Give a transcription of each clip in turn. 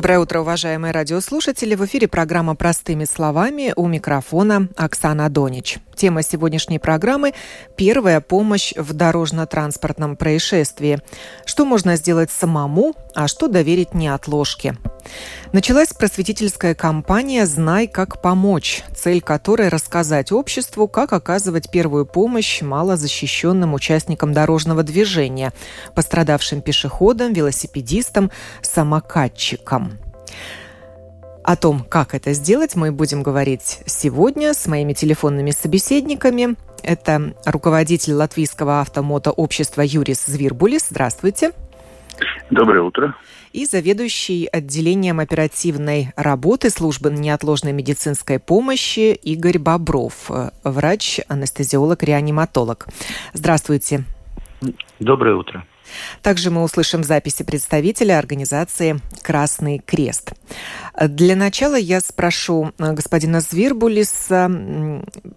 Доброе утро, уважаемые радиослушатели. В эфире программа «Простыми словами» у микрофона Оксана Донич. Тема сегодняшней программы – первая помощь в дорожно-транспортном происшествии. Что можно сделать самому, а что доверить неотложке. Началась просветительская кампания «Знай, как помочь», цель которой – рассказать обществу, как оказывать первую помощь малозащищенным участникам дорожного движения, пострадавшим пешеходам, велосипедистам, самокатчикам. О том, как это сделать, мы будем говорить сегодня с моими телефонными собеседниками. Это руководитель Латвийского автомотообщества Юрис Звирбулис. Здравствуйте. Доброе утро. И заведующий отделением оперативной работы службы неотложной медицинской помощи Игорь Бобров, врач-анестезиолог-реаниматолог. Здравствуйте. Доброе утро. Также мы услышим записи представителя организации «Красный крест». Для начала я спрошу э, господина Звирбулиса,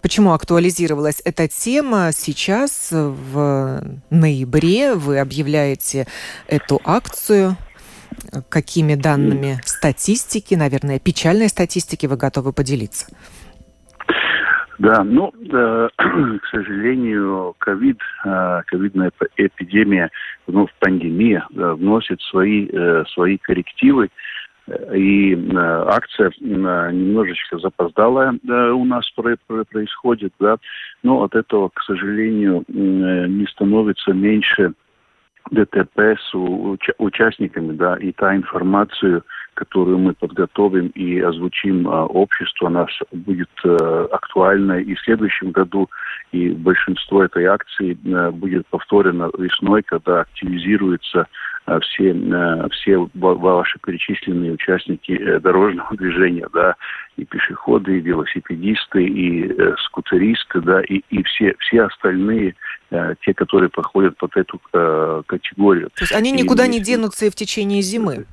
почему актуализировалась эта тема сейчас, в ноябре. Вы объявляете эту акцию. Какими данными статистики, наверное, печальной статистики вы готовы поделиться? Да, ну, э, к сожалению, ковид, э, ковидная эпидемия, ну, пандемия вносит свои, э, свои коррективы, и акция немножечко запоздалая у нас про, про, происходит, да, но от этого, к сожалению, не становится меньше ДТП с уча- участниками, да, и та информация, которую мы подготовим и озвучим а, обществу, она будет а, актуальна и в следующем году, и большинство этой акции а, будет повторено весной, когда активизируются а, все, а, все ваши перечисленные участники э, дорожного движения, да, и пешеходы, и велосипедисты, и э, скутеристы, да, и, и все, все остальные, э, те, которые проходят под эту э, категорию. То есть они никуда и, не денутся и в течение зимы?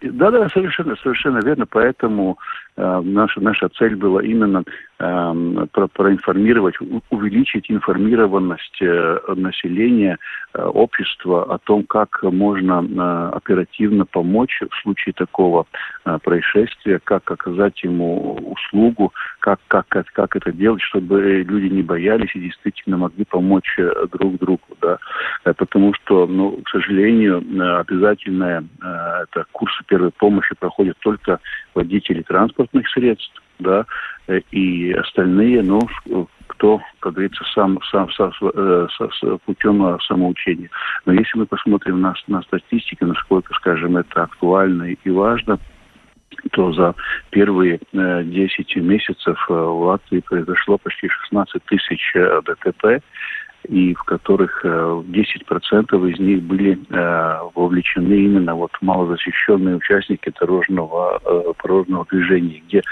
Да, да, совершенно, совершенно верно. Поэтому э, наша наша цель была именно э, про, проинформировать, увеличить информированность э, населения, э, общества о том, как можно э, оперативно помочь в случае такого э, происшествия, как оказать ему услугу, как как как это делать, чтобы люди не боялись и действительно могли помочь э, друг другу, да, э, потому что, ну, к сожалению, э, обязательная э, это курсы первой помощи проходят только водители транспортных средств, да, и остальные, ну, кто, как говорится, сам, сам, сам э, путем самоучения. Но если мы посмотрим на, на статистику, насколько, скажем, это актуально и важно, то за первые э, 10 месяцев э, в Латвии произошло почти 16 тысяч э, ДТП и в которых 10% э, из них были э, вовлечены именно вот малозащищенные участники дорожного, э, дорожного движения, где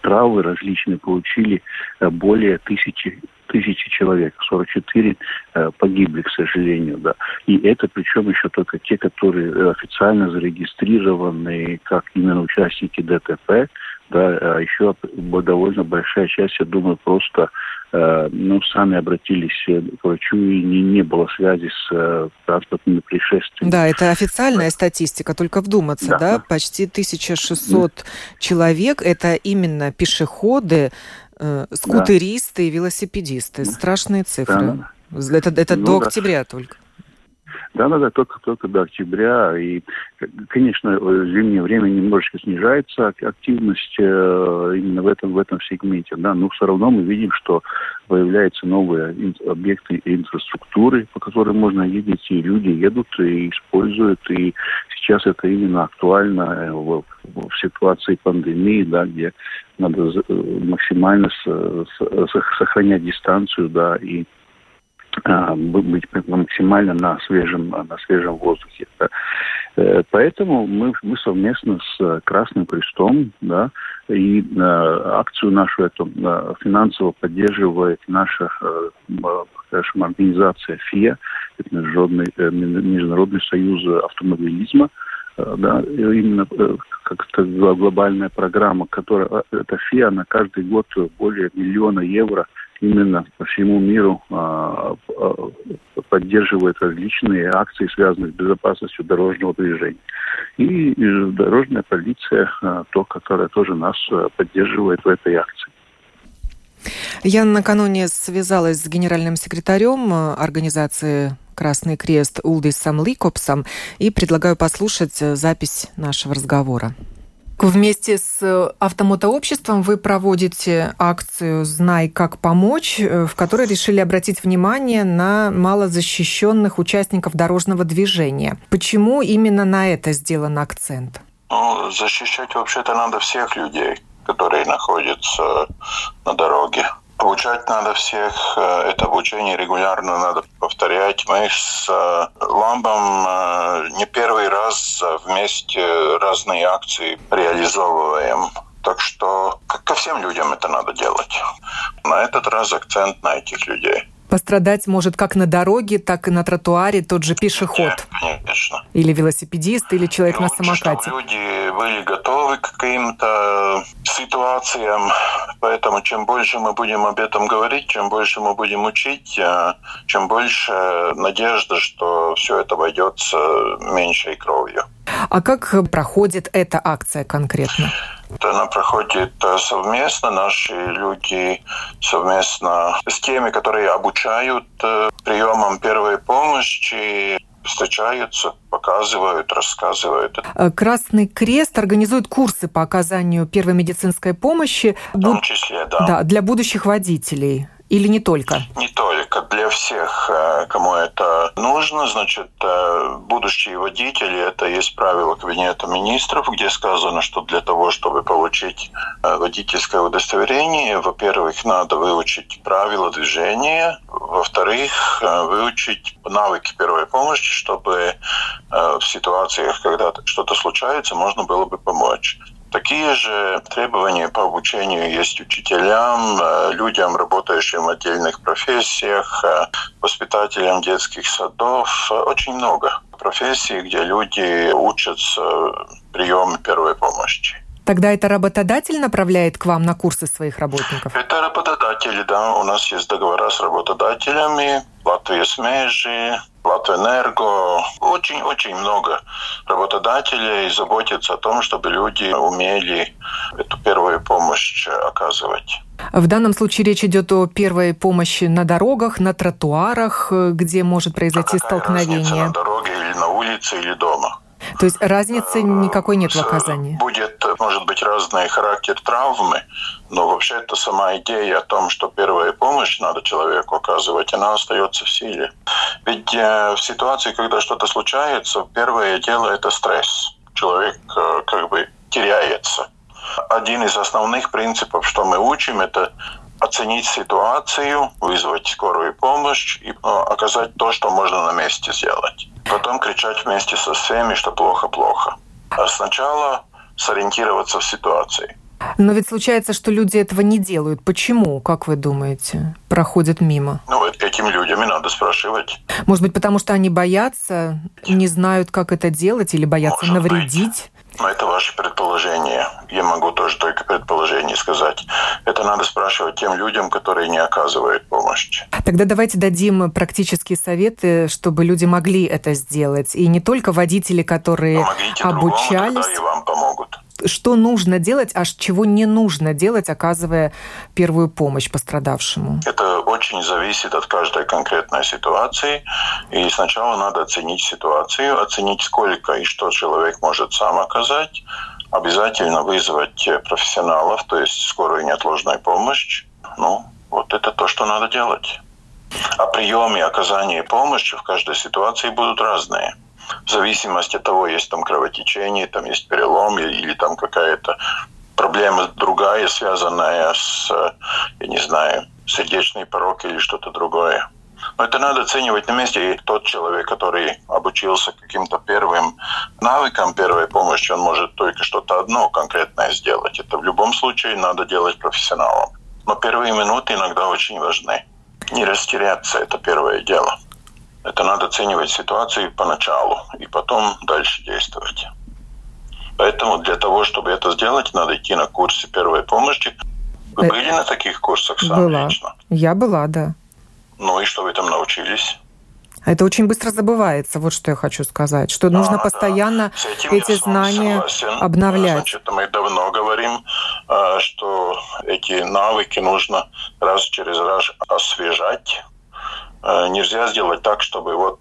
травмы различные получили более тысячи тысячи человек, 44 э, погибли, к сожалению, да. И это причем еще только те, которые официально зарегистрированы как именно участники ДТП, да, а еще довольно большая часть, я думаю, просто Э, ну, сами обратились к врачу, и не, не было связи с э, транспортными происшествиями. Да, это официальная статистика, только вдуматься, да, да? почти 1600 да. человек, это именно пешеходы, э, скутеристы да. и велосипедисты. Страшные цифры. Да. Это, это ну, до да. октября только. Да, да, да, только, только до октября. И, конечно, в зимнее время немножечко снижается активность э, именно в этом, в этом сегменте, да, но все равно мы видим, что появляются новые объекты инфраструктуры, по которым можно ездить, и люди едут и используют, и сейчас это именно актуально э, в, в ситуации пандемии, да, где надо максимально с, с, сохранять дистанцию, да, и быть максимально на свежем, на свежем воздухе. Э, поэтому мы, мы совместно с Красным Крестом да, и э, акцию нашу эту э, финансово поддерживает наша э, скажем, организация ФИА, это Международный, э, Международный союз автомобилизма, э, да, именно э, как то глобальная программа, которая, эта ФИА на каждый год более миллиона евро – именно по всему миру а, а, поддерживает различные акции, связанные с безопасностью дорожного движения. И дорожная полиция, а, то, которая тоже нас поддерживает в этой акции. Я накануне связалась с генеральным секретарем организации «Красный крест» Улдисом Ликопсом и предлагаю послушать запись нашего разговора. Вместе с э, автомотообществом вы проводите акцию «Знай, как помочь», э, в которой решили обратить внимание на малозащищенных участников дорожного движения. Почему именно на это сделан акцент? Ну, защищать вообще-то надо всех людей, которые находятся на дороге. Обучать надо всех, э, это обучение регулярно надо повторять. Мы с э, Ламбом э, не первый раз вместе разные акции реализовываем. Так что ко всем людям это надо делать. На этот раз акцент на этих людей. Пострадать может как на дороге, так и на тротуаре тот же пешеход. Конечно. Или велосипедист, или человек ну, на самокате. Чтобы люди были готовы к каким-то ситуациям. Поэтому чем больше мы будем об этом говорить, чем больше мы будем учить, э, чем больше надежда, что все это обойдется меньшей кровью. А как проходит эта акция конкретно? Она проходит э, совместно. Наши люди совместно с теми, которые обучают э, приемам первой помощи, встречаются, показывают, рассказывают. Э, Красный Крест организует курсы по оказанию первой медицинской помощи. В том числе, да. Да, для будущих водителей. Или не только? Не только. Для всех, э, кому это нужно, значит, э, будущие водители, это есть правило Кабинета министров, где сказано, что для того, чтобы получить э, водительское удостоверение, во-первых, надо выучить правила движения, во-вторых, выучить навыки первой помощи, чтобы в ситуациях, когда что-то случается, можно было бы помочь. Такие же требования по обучению есть учителям, э, людям, работающим в отдельных профессиях, э, воспитателям детских садов. Очень много профессий, где люди учатся приему первой помощи. Тогда это работодатель направляет к вам на курсы своих работников? Это работодатели, да. У нас есть договора с работодателями. Латвия Смежи, Латвэнерго. Очень-очень много работодателей заботятся о том, чтобы люди умели эту первую помощь оказывать. В данном случае речь идет о первой помощи на дорогах, на тротуарах, где может произойти а столкновение. на дороге или на улице или дома? То есть разницы никакой нет в оказании? Будет, может быть, разный характер травмы, но вообще это сама идея о том, что первая помощь надо человеку оказывать, она остается в силе. Ведь э, в ситуации, когда что-то случается, первое дело – это стресс. Человек э, как бы теряется. Один из основных принципов, что мы учим, это оценить ситуацию, вызвать скорую помощь и ну, оказать то, что можно на месте сделать. Потом кричать вместе со всеми, что плохо-плохо. А сначала сориентироваться в ситуации. Но ведь случается, что люди этого не делают. Почему, как вы думаете, проходят мимо? Ну, этим людям и надо спрашивать. Может быть, потому что они боятся, не знают, как это делать, или боятся Может навредить? Быть. Но это ваше предположение. Я могу тоже только предположение сказать. Это надо спрашивать тем людям, которые не оказывают помощь. Тогда давайте дадим практические советы, чтобы люди могли это сделать. И не только водители, которые Помогите обучались. Другому, и вам помогут что нужно делать, а чего не нужно делать, оказывая первую помощь пострадавшему? Это очень зависит от каждой конкретной ситуации. И сначала надо оценить ситуацию, оценить, сколько и что человек может сам оказать. Обязательно вызвать профессионалов, то есть скорую неотложную помощь. Ну, вот это то, что надо делать. А приемы и оказание помощи в каждой ситуации будут разные в зависимости от того, есть там кровотечение, там есть перелом или, или там какая-то проблема другая, связанная с, я не знаю, сердечный порог или что-то другое. Но это надо оценивать на месте. И тот человек, который обучился каким-то первым навыкам первой помощи, он может только что-то одно конкретное сделать. Это в любом случае надо делать профессионалом. Но первые минуты иногда очень важны. Не растеряться – это первое дело. Это надо оценивать ситуацию поначалу и потом дальше действовать. Поэтому для того, чтобы это сделать, надо идти на курсы первой помощи. Вы э, были на таких курсах сами была. лично? Я была, да. Ну и что вы там научились? Это очень быстро забывается, вот что я хочу сказать, что да, нужно постоянно да. эти знания согласен. обновлять. Значит, мы давно говорим, э, что эти навыки нужно раз через раз освежать, нельзя сделать так, чтобы вот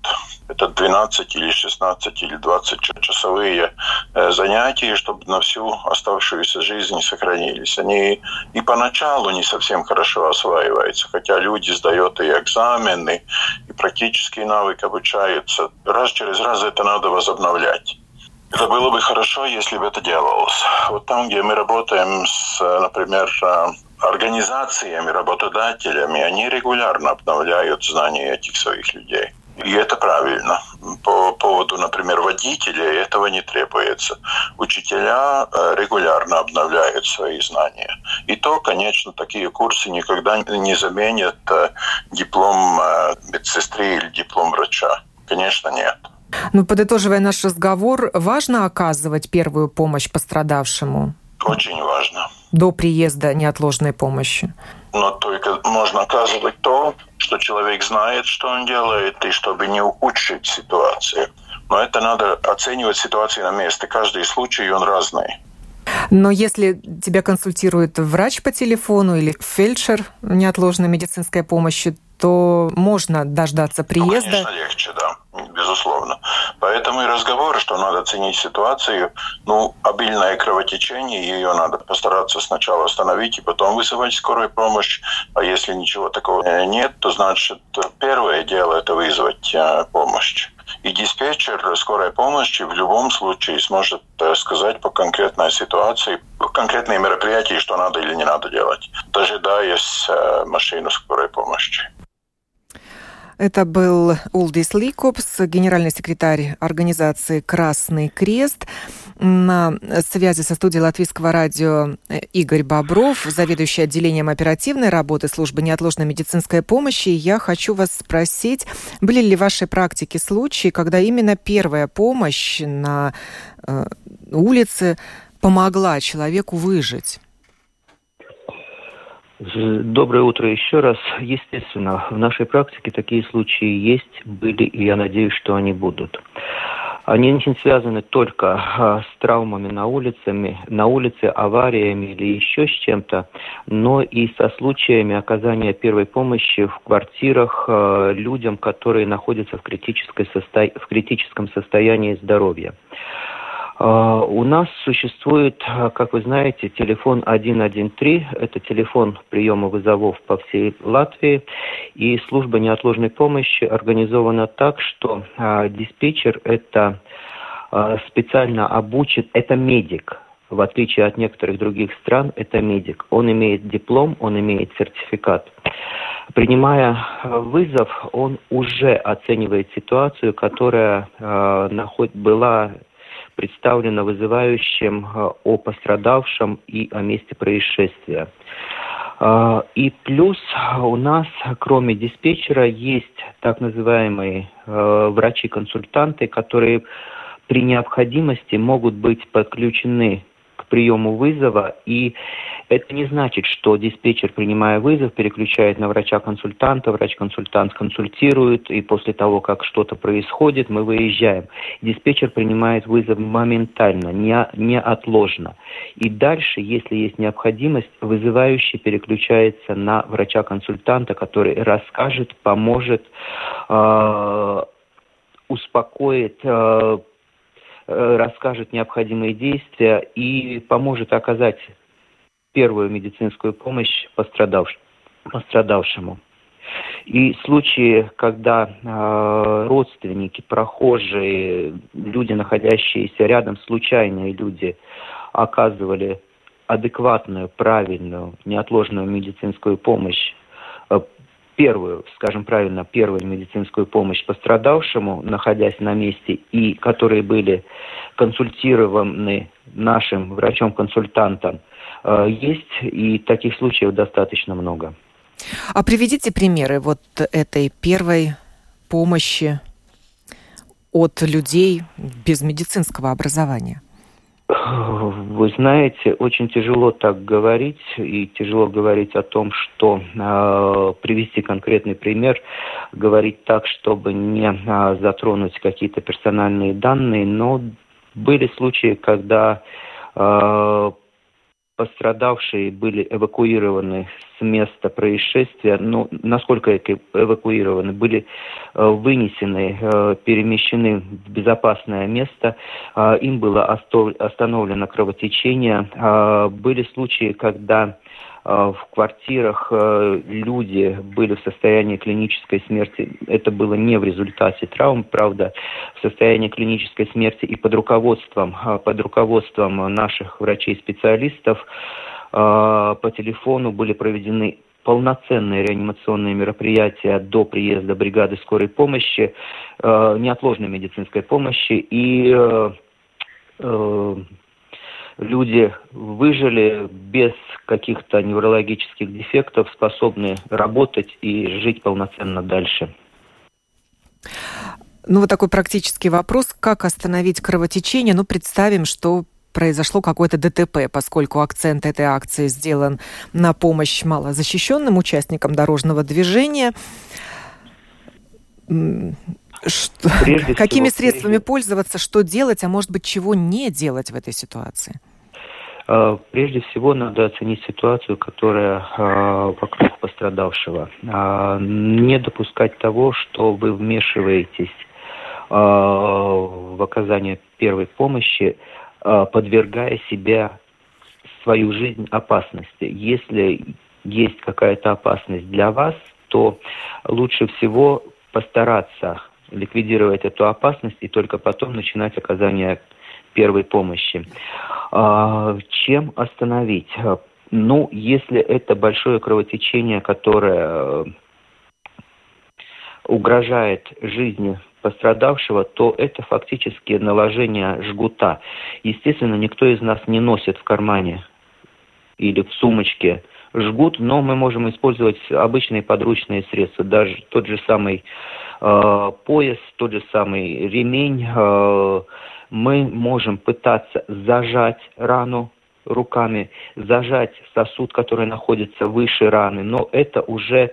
это 12 или 16 или 20 часовые э, занятия, чтобы на всю оставшуюся жизнь сохранились. Они и поначалу не совсем хорошо осваиваются, хотя люди сдают и экзамены, и практический навык обучаются. Раз через раз это надо возобновлять. Это было бы хорошо, если бы это делалось. Вот там, где мы работаем с, например, э, организациями, работодателями, они регулярно обновляют знания этих своих людей. И это правильно. По поводу, например, водителей этого не требуется. Учителя э, регулярно обновляют свои знания. И то, конечно, такие курсы никогда не заменят э, диплом медсестры или диплом врача. Конечно, нет. Ну, подытоживая наш разговор, важно оказывать первую помощь пострадавшему? Очень важно до приезда неотложной помощи? Но только можно оказывать то, что человек знает, что он делает, и чтобы не ухудшить ситуацию. Но это надо оценивать ситуацию на месте. Каждый случай, он разный. Но если тебя консультирует врач по телефону или фельдшер неотложной медицинской помощи, то можно дождаться приезда. Ну, конечно, легче, да, безусловно. Поэтому и разговор, что надо оценить ситуацию. Ну, обильное кровотечение, ее надо постараться сначала остановить и потом вызывать скорую помощь. А если ничего такого нет, то значит первое дело это вызвать э, помощь. И диспетчер скорой помощи в любом случае сможет э, сказать по конкретной ситуации, по конкретные мероприятия, что надо или не надо делать, дожидаясь э, машину скорой помощи. Это был Улдис Ликопс, генеральный секретарь организации «Красный крест». На связи со студией Латвийского радио Игорь Бобров, заведующий отделением оперативной работы службы неотложной медицинской помощи. Я хочу вас спросить, были ли в вашей практике случаи, когда именно первая помощь на э, улице помогла человеку выжить? Доброе утро еще раз. Естественно, в нашей практике такие случаи есть, были, и я надеюсь, что они будут. Они не связаны только а, с травмами на улице, на улице, авариями или еще с чем-то, но и со случаями оказания первой помощи в квартирах а, людям, которые находятся в, критической состо... в критическом состоянии здоровья. А, у нас существует, а, как вы знаете, телефон 113. Это телефон приема вызовов по всей Латвии. И служба неотложной помощи организована так, что а, диспетчер это специально обучен, это медик, в отличие от некоторых других стран, это медик. Он имеет диплом, он имеет сертификат. Принимая вызов, он уже оценивает ситуацию, которая э, наход... была представлено вызывающим э, о пострадавшем и о месте происшествия. Э, и плюс у нас, кроме диспетчера, есть так называемые э, врачи-консультанты, которые при необходимости могут быть подключены к приему вызова и это не значит, что диспетчер, принимая вызов, переключает на врача-консультанта, врач-консультант консультирует, и после того, как что-то происходит, мы выезжаем. Диспетчер принимает вызов моментально, не, неотложно. И дальше, если есть необходимость, вызывающий переключается на врача-консультанта, который расскажет, поможет, э, успокоит, э, э расскажет необходимые действия и поможет оказать первую медицинскую помощь пострадавш... пострадавшему. И случаи, когда э, родственники, прохожие, люди, находящиеся рядом, случайные люди, оказывали адекватную, правильную, неотложную медицинскую помощь первую, скажем правильно, первую медицинскую помощь пострадавшему, находясь на месте, и которые были консультированы нашим врачом-консультантом, э, есть, и таких случаев достаточно много. А приведите примеры вот этой первой помощи от людей без медицинского образования. Вы знаете, очень тяжело так говорить, и тяжело говорить о том, что э, привести конкретный пример, говорить так, чтобы не э, затронуть какие-то персональные данные, но были случаи, когда э, пострадавшие были эвакуированы с места происшествия, ну, насколько эвакуированы, были э, вынесены, э, перемещены в безопасное место, э, им было остановлено кровотечение. Были случаи, когда в квартирах люди были в состоянии клинической смерти. Это было не в результате травм, правда, в состоянии клинической смерти и под руководством, под руководством наших врачей-специалистов по телефону были проведены полноценные реанимационные мероприятия до приезда бригады скорой помощи, неотложной медицинской помощи, и люди выжили без каких-то неврологических дефектов, способны работать и жить полноценно дальше. Ну, вот такой практический вопрос. Как остановить кровотечение? Ну, представим, что произошло какое-то ДТП, поскольку акцент этой акции сделан на помощь малозащищенным участникам дорожного движения. Что, какими всего, средствами прежде... пользоваться, что делать, а может быть, чего не делать в этой ситуации? А, прежде всего надо оценить ситуацию, которая а, вокруг пострадавшего. А, не допускать того, что вы вмешиваетесь в оказание первой помощи, Э, подвергая себя, свою жизнь опасности. Если есть какая-то опасность для вас, то лучше всего постараться ликвидировать эту опасность и только потом начинать оказание первой помощи. А, чем остановить? Ну, если это большое кровотечение, которое угрожает жизни пострадавшего, то это фактически наложение жгута. Естественно, никто из нас не носит в кармане или в сумочке жгут, но мы можем использовать обычные подручные средства, даже тот же самый э, пояс, тот же самый ремень. Э, мы можем пытаться зажать рану руками, зажать сосуд, который находится выше раны, но это уже э,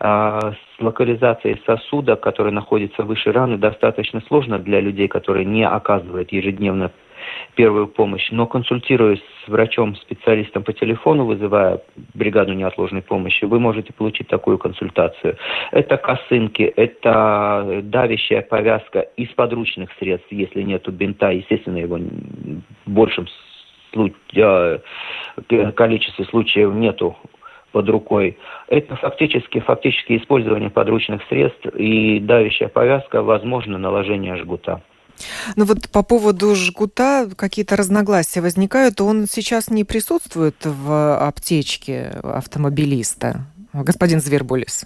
с локализацией сосуда, который находится выше раны, достаточно сложно для людей, которые не оказывают ежедневно первую помощь, но консультируясь с врачом-специалистом по телефону, вызывая бригаду неотложной помощи, вы можете получить такую консультацию. Это косынки, это давящая повязка из подручных средств, если нету бинта, естественно, его в большем случае, количестве случаев нету под рукой. Это фактически, фактически использование подручных средств и давящая повязка, возможно, наложение жгута. Ну вот по поводу жгута какие-то разногласия возникают. Он сейчас не присутствует в аптечке автомобилиста, господин Звербулис?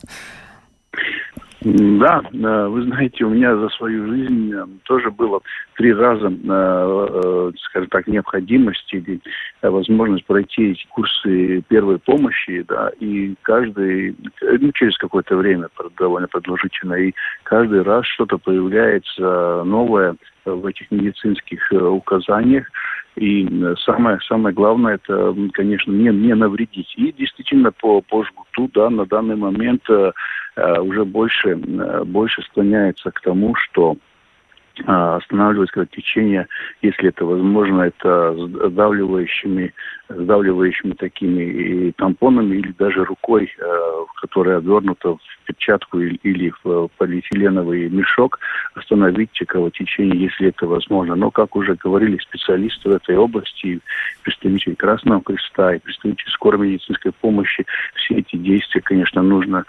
Да, э, вы знаете, у меня за свою жизнь э, тоже было три раза, э, скажем так, необходимость или возможность пройти эти курсы первой помощи, да, и каждый, ну, через какое-то время, довольно продолжительно, и каждый раз что-то появляется новое в этих медицинских указаниях, и самое, самое главное, это, конечно, не, не навредить. И действительно по, по жгуту, да, на данный момент Э, уже больше, э, больше склоняется к тому, что а, останавливать кровотечение, если это возможно, это сдавливающими, сдавливающими такими тампонами или даже рукой, э, которая обернута в перчатку или в полиэтиленовый мешок, остановить кровотечение, если это возможно. Но, как уже говорили специалисты в этой области, представители Красного Креста и представители скорой медицинской помощи, все эти действия, конечно, нужно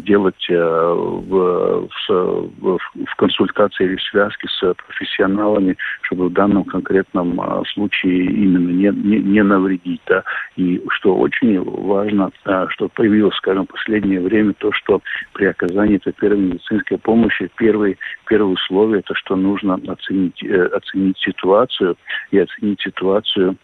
делать в, в, в консультации или связке с профессионалами, чтобы в данном конкретном случае именно не, не, не навредить. Да? И что очень важно, что появилось, скажем, в последнее время, то, что при оказании этой первой медицинской помощи первый, первое условие, это что нужно оценить, оценить ситуацию и оценить ситуацию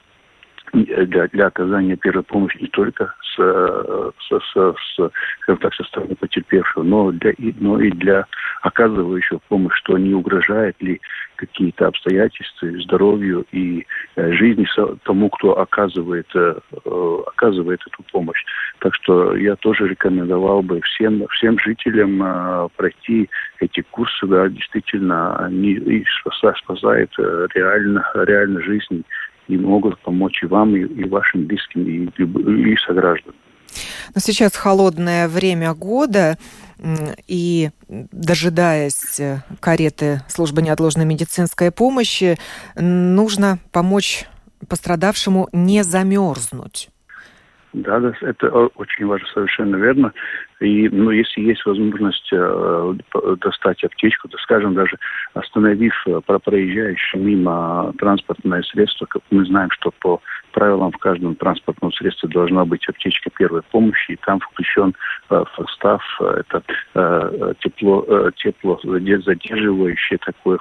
для, для оказания первой помощи не только с, с, с, с, скажем так, со стороны потерпевшего, но, для, но и для оказывающего помощь, что не угрожает ли какие-то обстоятельства здоровью и э, жизни тому, кто оказывает, э, э, оказывает эту помощь. Так что я тоже рекомендовал бы всем, всем жителям э, пройти эти курсы, да, действительно, они спасают, спасают э, реально, реально жизнь и могут помочь и вам, и, и вашим близким, и, и согражданам. Но сейчас холодное время года, и дожидаясь э, кареты службы неотложной медицинской помощи, нужно помочь пострадавшему не замерзнуть. Да, да, это очень важно, совершенно верно. И, ну, если есть возможность э, достать аптечку, то, скажем, даже остановив э, проезжающее мимо транспортное средство, как мы знаем, что по правилам в каждом транспортном средстве должна быть аптечка первой помощи, и там включен э, состав, э, это э, тепло, э, тепло задерживающее такое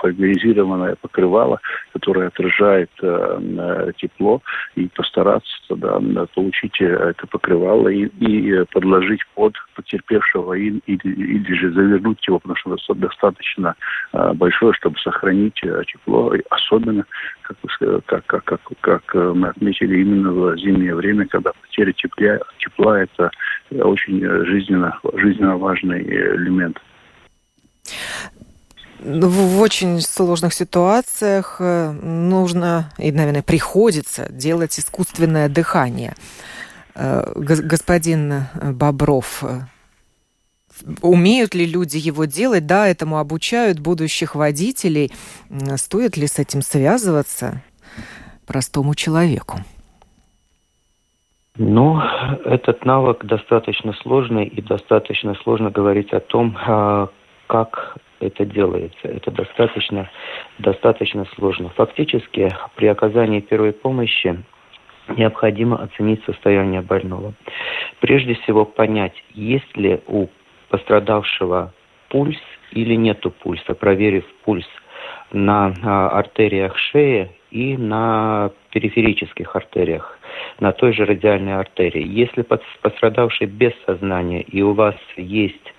фольгоризированное покрывало, которое отражает э, э, тепло, и постараться да, получить это покрывало и, и подложить под потерпевшего и, или, или же завернуть его, потому что достаточно э, большое, чтобы сохранить э, тепло, особенно как, как, как, как, как э, мы отметили именно в зимнее время, когда потеря тепла, тепла это очень жизненно, жизненно важный элемент. В очень сложных ситуациях нужно и, наверное, приходится делать искусственное дыхание. Э, господин э, Бобров, э, умеют ли люди его делать? Да, этому обучают будущих водителей. Стоит ли с этим связываться простому человеку? Ну, этот навык достаточно сложный, и достаточно сложно говорить о том, а, как это делается. Это достаточно, достаточно сложно. Фактически, при оказании первой помощи необходимо оценить состояние больного. Прежде всего понять, есть ли у пострадавшего пульс или нету пульса, проверив пульс на а, артериях шеи и на периферических артериях, на той же радиальной артерии. Если пострадавший без сознания и у вас есть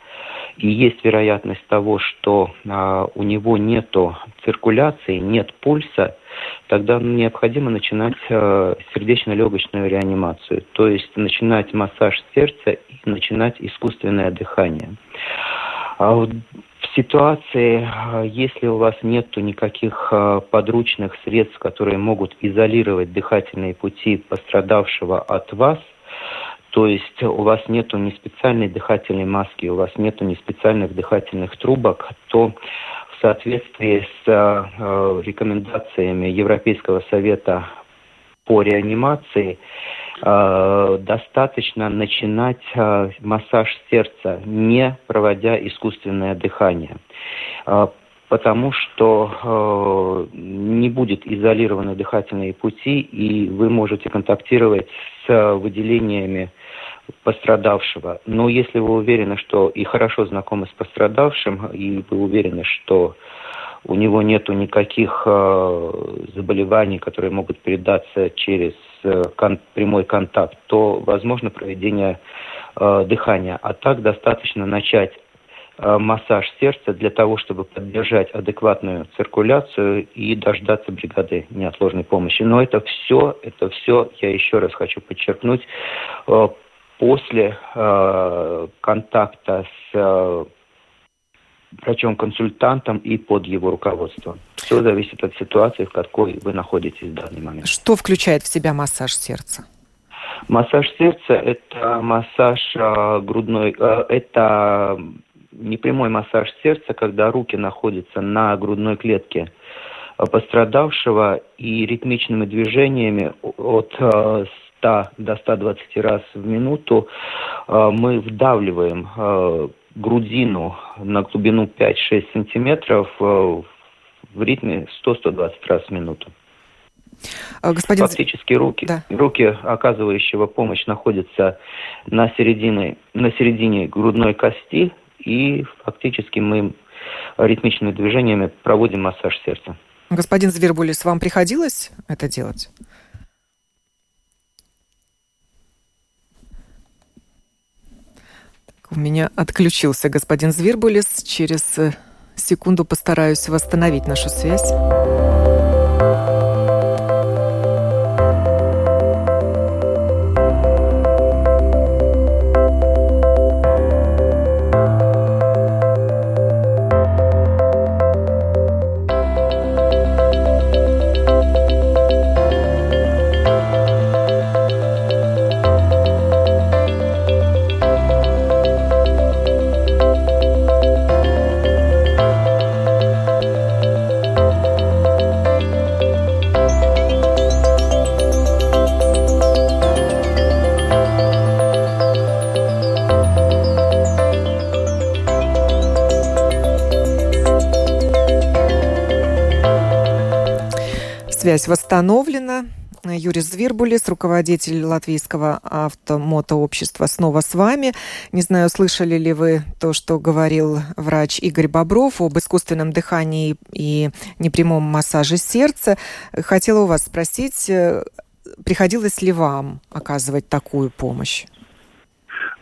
и есть вероятность того, что а, у него нет циркуляции, нет пульса, тогда необходимо начинать а, сердечно-легочную реанимацию, то есть начинать массаж сердца и начинать искусственное дыхание. А в ситуации, а, если у вас нет никаких а, подручных средств, которые могут изолировать дыхательные пути пострадавшего от вас – то есть у вас нету ни специальной дыхательной маски, у вас нету ни специальных дыхательных трубок, то в соответствии с э, рекомендациями Европейского совета по реанимации э, достаточно начинать э, массаж сердца, не проводя искусственное дыхание. Э, потому что э, не будет изолированы дыхательные пути, и вы можете контактировать с выделениями пострадавшего. Но если вы уверены, что и хорошо знакомы с пострадавшим, и вы уверены, что у него нет никаких э, заболеваний, которые могут передаться через кон- прямой контакт, то возможно проведение э, дыхания. А так достаточно начать э, массаж сердца для того, чтобы поддержать адекватную циркуляцию и дождаться бригады неотложной помощи. Но это все, это все, я еще раз хочу подчеркнуть, э, после э, контакта с э, врачом-консультантом и под его руководством. Все зависит от ситуации, в какой вы находитесь в данный момент. Что включает в себя массаж сердца? Массаж сердца – это массаж э, грудной, э, это непрямой массаж сердца, когда руки находятся на грудной клетке пострадавшего и ритмичными движениями от э, 100 до 120 раз в минуту мы вдавливаем грудину на глубину 5-6 сантиметров в ритме 100-120 раз в минуту. А, господин... Фактически руки, да. руки оказывающего помощь находятся на середине, на середине грудной кости, и фактически мы ритмичными движениями проводим массаж сердца. Господин Звербулис, вам приходилось это делать? У меня отключился господин Звербулис. Через э, секунду постараюсь восстановить нашу связь. Связь восстановлена. Юрий Звербулис, руководитель латвийского автомотообщества, снова с вами. Не знаю, слышали ли вы то, что говорил врач Игорь Бобров об искусственном дыхании и непрямом массаже сердца. Хотела у вас спросить, приходилось ли вам оказывать такую помощь?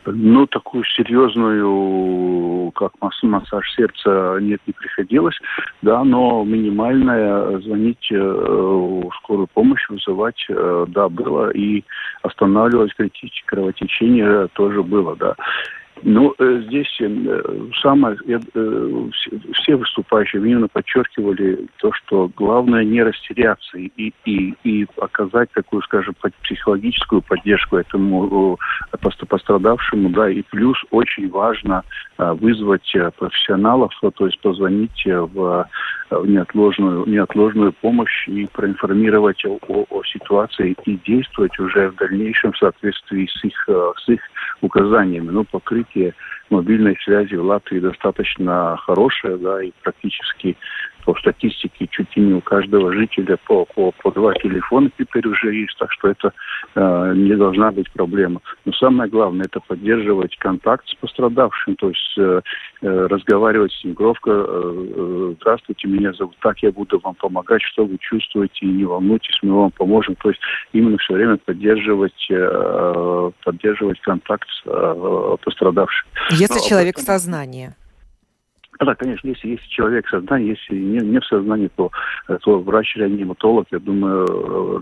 Ну, такую серьезную, как массаж сердца, нет, не приходилось, да, но минимальное звонить э, в скорую помощь, вызывать, э, да, было, и останавливать кровотечение тоже было, да. Ну, э, здесь э, самое, э, все выступающие именно подчеркивали то, что главное не растеряться и, и, и оказать такую, скажем, психологическую поддержку этому пострадавшему, да, и плюс очень важно вызвать профессионалов, то есть позвонить в неотложную, неотложную помощь и проинформировать о, о, ситуации и действовать уже в дальнейшем в соответствии с их, с их указаниями. Ну, keer мобильной связи в Латвии достаточно хорошее, да, и практически по статистике чуть ли не у каждого жителя по, по, по два телефона теперь уже есть, так что это э, не должна быть проблема. Но самое главное это поддерживать контакт с пострадавшим, то есть э, э, разговаривать с ним громко, э, э, здравствуйте, меня зовут так, я буду вам помогать, что вы чувствуете, не волнуйтесь, мы вам поможем. То есть именно все время поддерживать, э, поддерживать контакт с э, пострадавшим. Если Но, человек в сознании. Да, конечно, если есть человек в сознании, если не, не в сознании, то, э, то врач-реаниматолог, я думаю,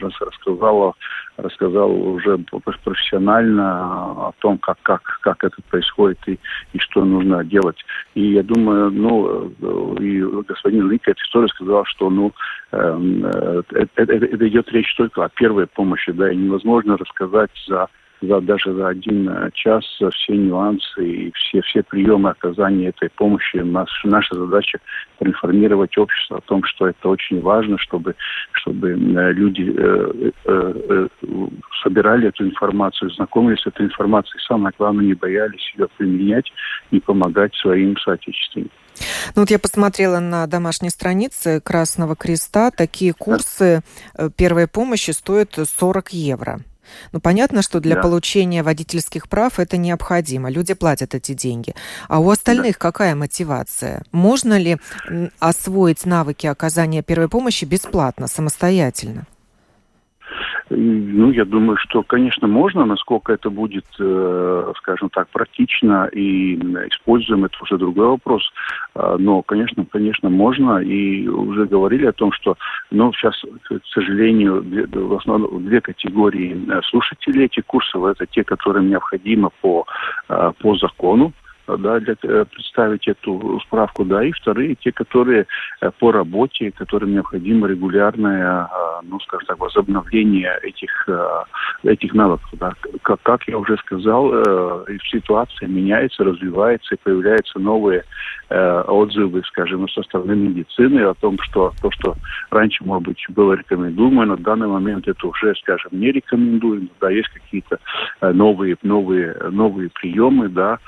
рассказал, рассказал уже профессионально о том, как, как, как это происходит и, и что нужно делать. И я думаю, ну, э, и господин Ликет тоже сказал, что, ну, эм, э, это, это, это идет речь только о первой помощи, да, и невозможно рассказать за за, даже за один э, час все нюансы и все, все приемы оказания этой помощи. Наш, наша задача проинформировать общество о том, что это очень важно, чтобы, чтобы э, люди э, э, э, собирали эту информацию, знакомились с этой информацией, самое главное, не боялись ее применять и помогать своим соотечественникам. Ну вот я посмотрела на домашней странице Красного Креста. Такие курсы первой помощи стоят 40 евро. Ну, понятно, что для да. получения водительских прав это необходимо. Люди платят эти деньги. А у остальных да. какая мотивация? Можно ли освоить навыки оказания первой помощи бесплатно, самостоятельно? Ну, я думаю, что, конечно, можно, насколько это будет, э, скажем так, практично и используем, это уже другой вопрос. А, но, конечно, конечно, можно. И уже говорили о том, что, ну, сейчас, к сожалению, в основном две категории э, слушателей этих курсов. Это те, которым необходимо по, э, по закону, да, для, э, представить эту справку, да, и вторые, те, которые э, по работе, которым необходимо регулярное, ну, скажем так, возобновление этих, этих навыков, да. Как, как я уже сказал, ситуация меняется, развивается, и появляются новые отзывы, скажем, со стороны медицины о том, что то, что раньше, может быть, было рекомендуемо, на данный момент это уже, скажем, не рекомендуемо, да, есть какие-то новые, новые, новые приемы, да,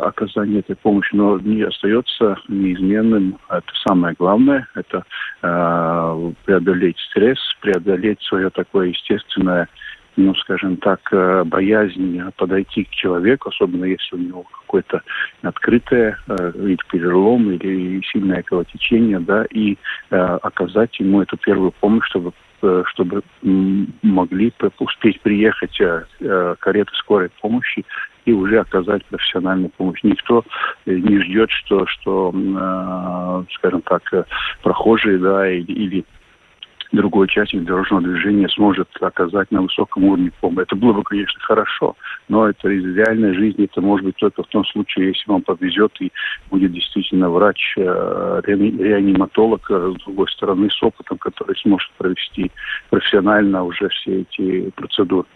Оказания этой помощи, но не остается неизменным. Это самое главное, это э, преодолеть стресс, преодолеть свое такое естественное ну, скажем так, э, боязнь подойти к человеку, особенно если у него какое-то открытое э, перелом, или сильное кровотечение, да, и э, оказать ему эту первую помощь, чтобы чтобы могли успеть приехать кареты скорой помощи и уже оказать профессиональную помощь. Никто э, не ждет, что, что э, скажем так, э, прохожие, да, или, или другой участник дорожного движения сможет оказать на высоком уровне помощь. Это было бы, конечно, хорошо, но это из реальной жизни это может быть только в том случае, если вам повезет и будет действительно врач, реаниматолог с другой стороны с опытом, который сможет провести профессионально уже все эти процедуры.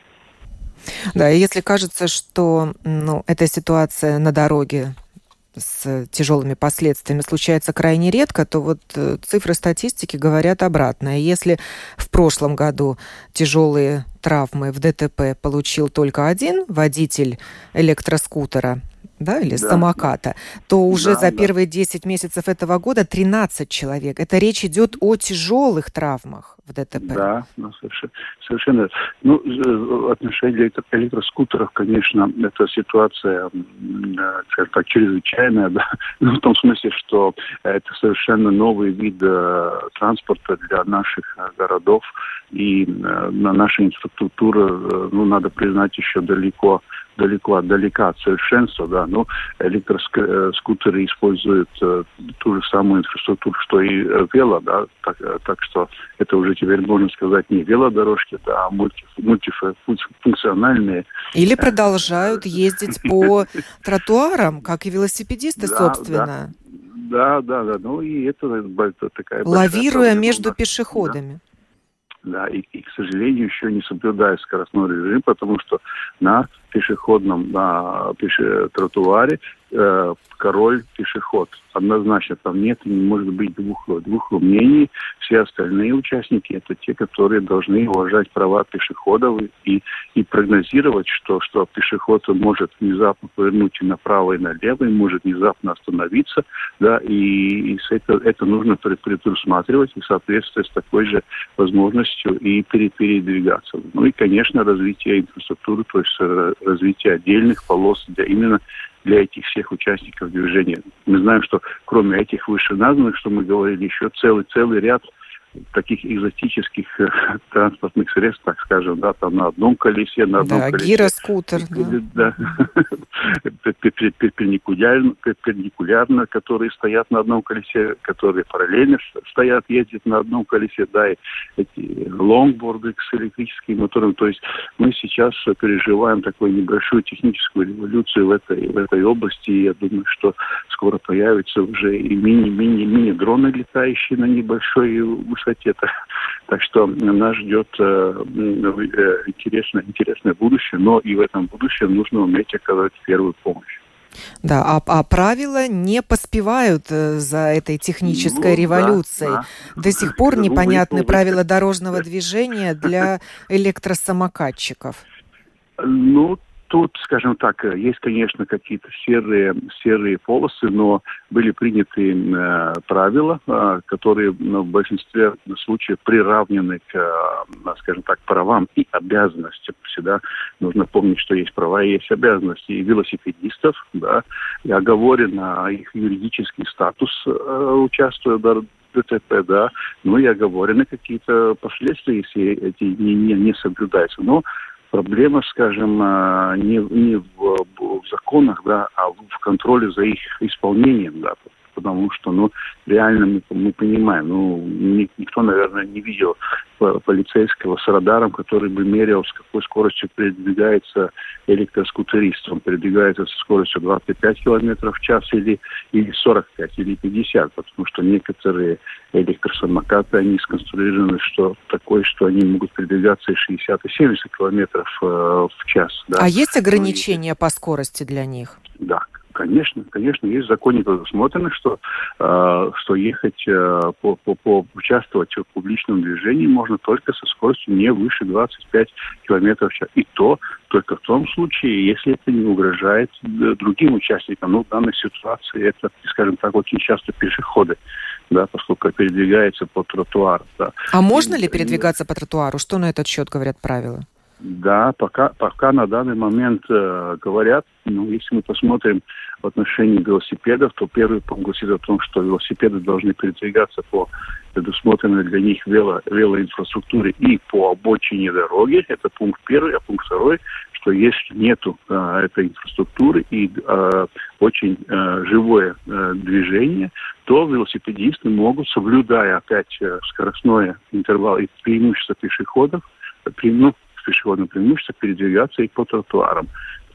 Да, и если кажется, что ну, эта ситуация на дороге с тяжелыми последствиями случается крайне редко, то вот э, цифры статистики говорят обратное. Если в прошлом году тяжелые травмы в ДТП получил только один водитель электроскутера, да, или да. самоката, то уже да, за да. первые 10 месяцев этого года 13 человек. Это речь идет о тяжелых травмах в ДТП. Да, ну, совершенно, совершенно. Ну, отношение электроскутеров, конечно, это ситуация, скажем так, чрезвычайная, да, ну, в том смысле, что это совершенно новый вид э, транспорта для наших э, городов, и э, на наша инфраструктура, э, ну, надо признать, еще далеко далеко отдалека от совершенства, да, но электроскутеры используют э, ту же самую инфраструктуру, что и э, вело, да, так, э, так что это уже теперь можно сказать не велодорожки, да, а мульти, мультифункциональные. Или продолжают ездить по тротуарам, как и велосипедисты, собственно. Да, да, да, ну и это, это такая... Лавируя между пешеходами. Да, и, и, к сожалению, еще не соблюдая скоростной режим, потому что на пешеходном на пеше... тротуаре э, король пешеход. Однозначно там нет не может быть двух, двух мнений. Все остальные участники это те, которые должны уважать права пешеходов и, и прогнозировать, что, что пешеход может внезапно повернуть и направо, и налево, и может внезапно остановиться, да, и, и это, это нужно предусматривать и соответствовать с такой же возможностью и передвигаться. Ну и, конечно, развитие инфраструктуры, то есть развитие отдельных полос для именно для этих всех участников движения. Мы знаем, что кроме этих вышеназванных, что мы говорили, еще целый целый ряд таких экзотических э, транспортных средств, так скажем, да, там на одном колесе, на одном да, колесе. гироскутер. Да. перпендикулярно, перпендикулярно, которые стоят на одном колесе, которые параллельно стоят, ездят на одном колесе, да, и эти лонгборды с электрическими моторами. То есть мы сейчас переживаем такую небольшую техническую революцию в этой, в этой области, и я думаю, что скоро появятся уже и мини-мини-мини-дроны, летающие на небольшой высоте. Так что нас ждет э, э, интересное, интересное будущее, но и в этом будущем нужно уметь оказать первую помощь. Да, а, а правила не поспевают э, за этой технической ну, революцией. Да, да. До сих пор непонятны правила дорожного движения для электросамокатчиков. Ну, Тут, скажем так, есть, конечно, какие-то серые, серые полосы, но были приняты э, правила, э, которые ну, в большинстве случаев приравнены к, э, скажем так, правам и обязанностям. Всегда нужно помнить, что есть права и есть обязанности и велосипедистов, да, и оговорено их юридический статус, э, участвуя в ДТП, да, ну и оговорены какие-то последствия, если эти не, не, не соблюдаются. Но проблема, скажем, не, не в, в законах, да, а в контроле за их исполнением, да, потому что, ну, реально мы, мы понимаем, ну, никто, наверное, не видел полицейского с радаром, который бы мерил, с какой скоростью передвигается электроскутерист. Он передвигается со скоростью 25 км в час или, или 45, или 50, потому что некоторые электросамокаты, они сконструированы что такое, что они могут передвигаться и 60, и 70 километров э, в час. Да. А есть ограничения ну, по скорости для них? Да, Конечно, конечно, есть в законе предусмотрено, что, э, что ехать э, по, по, по участвовать в публичном движении можно только со скоростью не выше 25 км в час. И то только в том случае, если это не угрожает э, другим участникам. Ну, в данной ситуации это, скажем так, очень часто пешеходы, да, поскольку передвигается по тротуару. Да. А можно ли передвигаться по тротуару? Что на этот счет говорят правила? Да, пока, пока на данный момент э, говорят, ну, если мы посмотрим в отношении велосипедов, то первый пункт гласит о том, что велосипеды должны передвигаться по предусмотренной для них вело, велоинфраструктуре и по обочине дороги. Это пункт первый, а пункт второй, что если нету э, этой инфраструктуры и э, очень э, живое э, движение, то велосипедисты могут, соблюдая опять э, скоростное интервал и преимущество пешеходов, ну, пешеходным преимуществом передвигаться и по тротуарам.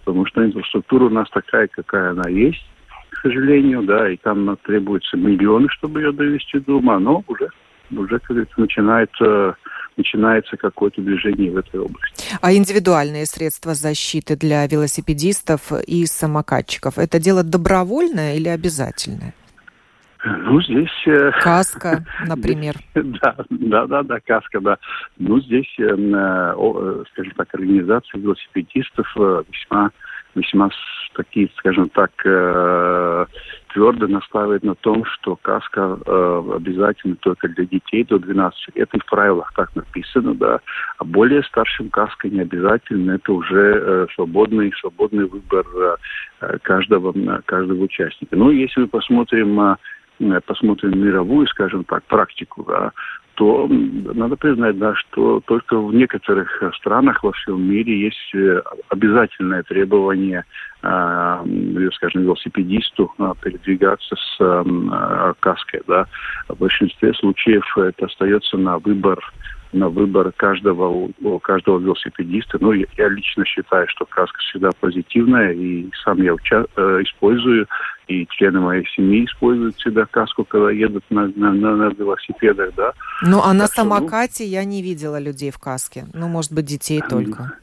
Потому что инфраструктура у нас такая, какая она есть, к сожалению, да, и там требуется миллионы, чтобы ее довести до ума, но уже, уже как говорится, начинает начинается какое-то движение в этой области. А индивидуальные средства защиты для велосипедистов и самокатчиков – это дело добровольное или обязательное? Ну, здесь... Э, каска, например. Да, да, да, да, каска, да. Ну, здесь, эм, э, скажем так, организация велосипедистов э, весьма, весьма такие, скажем так, твердо настаивает на том, что каска обязательно только для детей до 12 лет. И в правилах так написано, да. А более старшим каска не обязательно. Это уже свободный, свободный выбор каждого, каждого участника. Ну, если мы посмотрим Э, посмотрим мировую, скажем так, практику, да, то надо признать, да, что только в некоторых странах во всем мире есть э, обязательное требование, э, скажем, велосипедисту э, передвигаться с э, каской, да. В большинстве случаев это остается на выбор на выбор каждого, каждого велосипедиста. Ну, я, я лично считаю, что каска всегда позитивная, и сам я уча- э, использую, и члены моей семьи используют всегда каску, когда едут на, на, на, на велосипедах, да. Ну, а так на что, самокате ну, я не видела людей в каске. Ну, может быть, детей только.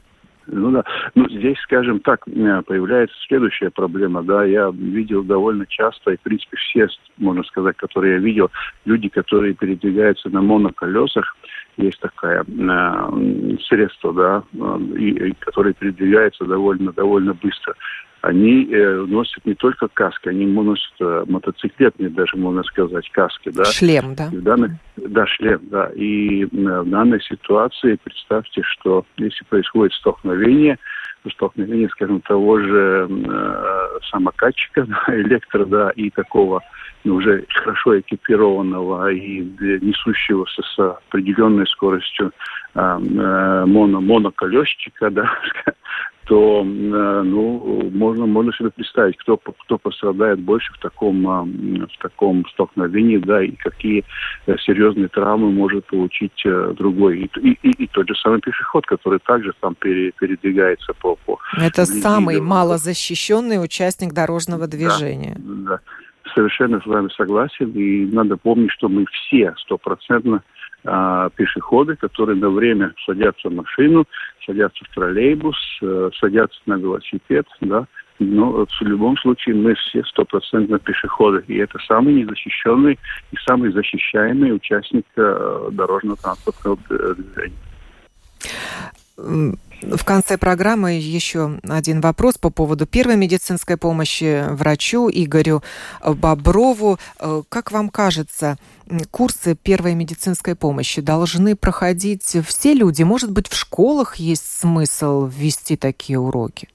Ну да. Ну, здесь, скажем так, появляется следующая проблема, да, я видел довольно часто, и, в принципе, все, можно сказать, которые я видел, люди, которые передвигаются на моноколесах, есть такое э, средство, да, э, и, и, которое передвигается довольно, довольно быстро. Они э, носят не только каски, они носят э, мотоциклетные даже, можно сказать, каски, да. Шлем, да. И в данной, да, шлем, да. И э, в данной ситуации представьте, что если происходит столкновение, столкновение, скажем, того же э, самокатчика, да, электро, да, и такого ну, уже хорошо экипированного и несущегося с определенной скоростью э, э, моно, моноколесчика, да, то э, ну, можно, можно себе представить, кто, кто пострадает больше в таком, в таком столкновении, да, и какие серьезные травмы может получить другой. И, и, и, тот же самый пешеход, который также там передвигается по... по Это самый малозащищенный участник дорожного движения. Да, да совершенно с вами согласен. И надо помнить, что мы все стопроцентно а, пешеходы, которые на время садятся в машину, садятся в троллейбус, а, садятся на велосипед, да, но в любом случае мы все стопроцентно пешеходы. И это самый незащищенный и самый защищаемый участник а, дорожного транспортного движения. В конце программы еще один вопрос по поводу первой медицинской помощи врачу Игорю Боброву. Э, как вам кажется, курсы первой медицинской помощи должны проходить все люди? Может быть, в школах есть смысл ввести такие уроки?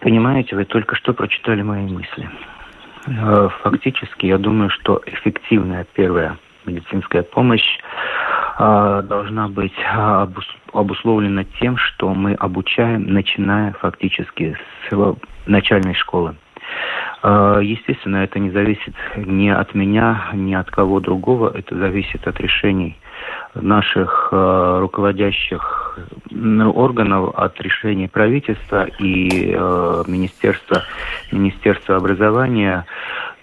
понимаете, вы только что прочитали мои мысли. Э, фактически, я думаю, что эффективная первая медицинская помощь должна быть а, обусловлена тем, что мы обучаем, начиная фактически с начальной школы. Естественно, это не зависит ни от меня, ни от кого другого. Это зависит от решений наших э, руководящих органов, от решений правительства и э, Министерства, Министерства образования.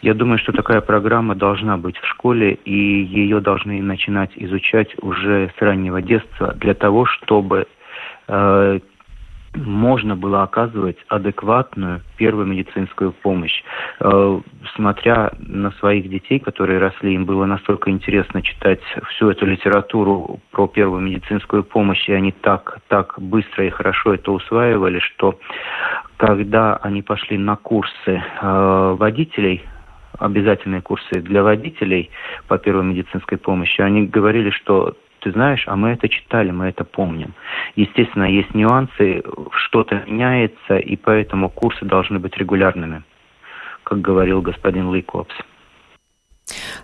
Я думаю, что такая программа должна быть в школе, и ее должны начинать изучать уже с раннего детства для того, чтобы э, можно было оказывать адекватную первую медицинскую помощь. Э, смотря на своих детей, которые росли, им было настолько интересно читать всю эту литературу про первую медицинскую помощь, и они так, так быстро и хорошо это усваивали, что когда они пошли на курсы э, водителей, обязательные курсы для водителей по первой медицинской помощи, они говорили, что ты знаешь, а мы это читали, мы это помним. Естественно, есть нюансы, что-то меняется, и поэтому курсы должны быть регулярными, как говорил господин Лейкопс.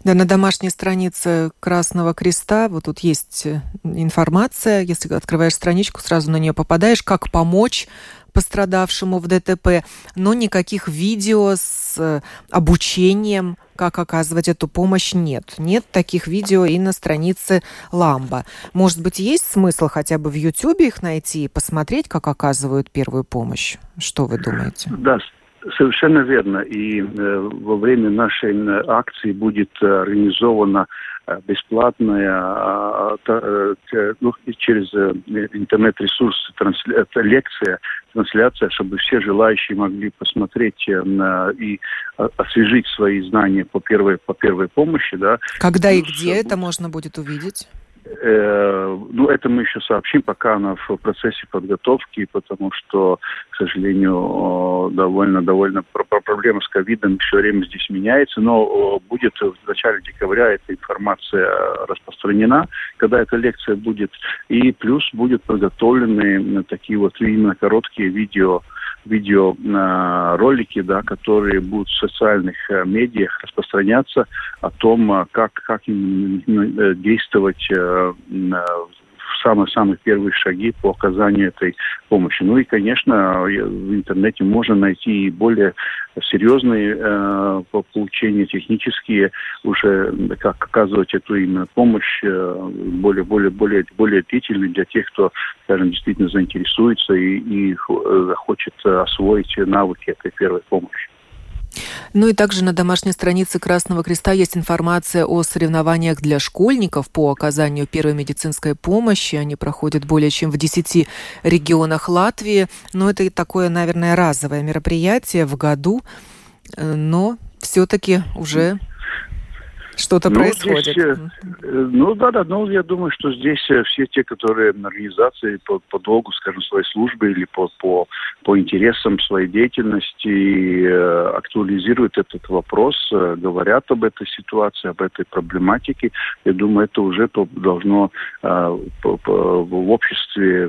Да, на домашней странице Красного Креста вот тут есть э, информация. Если открываешь страничку, сразу на нее попадаешь, как помочь пострадавшему в ДТП, но никаких видео с э, обучением, как оказывать эту помощь, нет. Нет таких видео и на странице Ламба. Может быть, есть смысл хотя бы в Ютьюбе их найти и посмотреть, как оказывают первую помощь? Что вы думаете? Да, Совершенно верно. И э, во время нашей акции будет организована Э, бесплатная а, а, э, ну, через э, интернет-ресурс трансля... лекция, трансляция, чтобы все желающие могли посмотреть и освежить свои знания по первой, по первой помощи. Да. Когда и где это можно будет увидеть? Э, ну, это мы еще сообщим, пока она в процессе подготовки, потому что, к сожалению, довольно, довольно проблема с ковидом все время здесь меняется, но будет в начале декабря эта информация распространена, когда эта лекция будет, и плюс будут подготовлены такие вот именно короткие видео видеоролики, да, которые будут в социальных э, медиах распространяться о том, э, как, как им э, действовать самые-самые первые шаги по оказанию этой помощи. Ну и, конечно, в интернете можно найти и более серьезные э, получения технические, уже как оказывать эту именно помощь э, более, более, более, более длительной для тех, кто, скажем, действительно заинтересуется и, и захочет освоить навыки этой первой помощи. Ну и также на домашней странице Красного Креста есть информация о соревнованиях для школьников по оказанию первой медицинской помощи. Они проходят более чем в 10 регионах Латвии. Но это и такое, наверное, разовое мероприятие в году. Э, но все-таки уже что-то ну, происходит. Здесь, э, ну да, да, ну я думаю, что здесь э, все те, которые организации по, по долгу, скажем, своей службы или по, по, по интересам своей деятельности э, актуализируют этот вопрос, говорят об этой ситуации, об этой проблематике. Я думаю, это уже то должно в обществе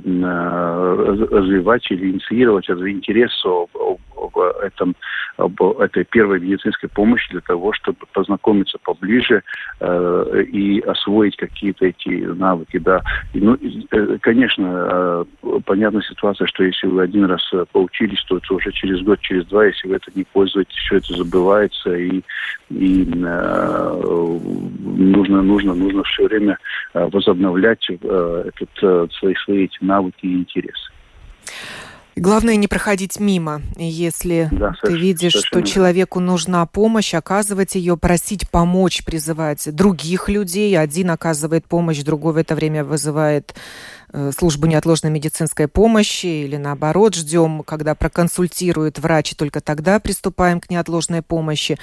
развивать или инициировать интерес об, об, об, этом, об этой первой медицинской помощи для того, чтобы познакомиться поближе ближе э, и освоить какие-то эти навыки, да. И, ну, э, конечно, э, понятная ситуация, что если вы один раз э, поучились, то это уже через год, через два, если вы это не пользуетесь, все это забывается, и, и э, нужно, нужно, нужно все время э, возобновлять э, этот, свои, свои эти навыки и интересы. Главное не проходить мимо. Если да, ты видишь, что человеку нужна помощь, оказывать ее, просить помочь, призывать других людей. Один оказывает помощь, другой в это время вызывает службу неотложной медицинской помощи или наоборот ждем, когда проконсультирует врач, и только тогда приступаем к неотложной помощи.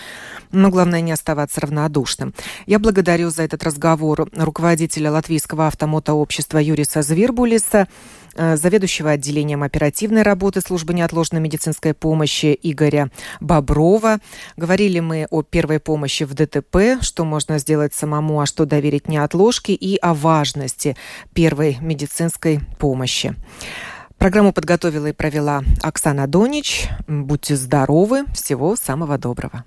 Но главное не оставаться равнодушным. Я благодарю за этот разговор руководителя Латвийского автомотообщества Юриса Звербулиса, э, заведующего отделением оперативной работы службы неотложной медицинской помощи Игоря Боброва. Говорили мы о первой помощи в ДТП, что можно сделать самому, а что доверить неотложке, и о важности первой медицинской медицинской помощи. Программу подготовила и провела Оксана Донич. Будьте здоровы. Всего самого доброго.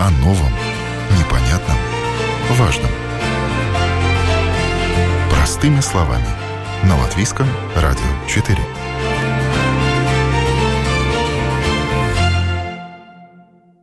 О новом, непонятном, важном. Простыми словами. На Латвийском радио 4.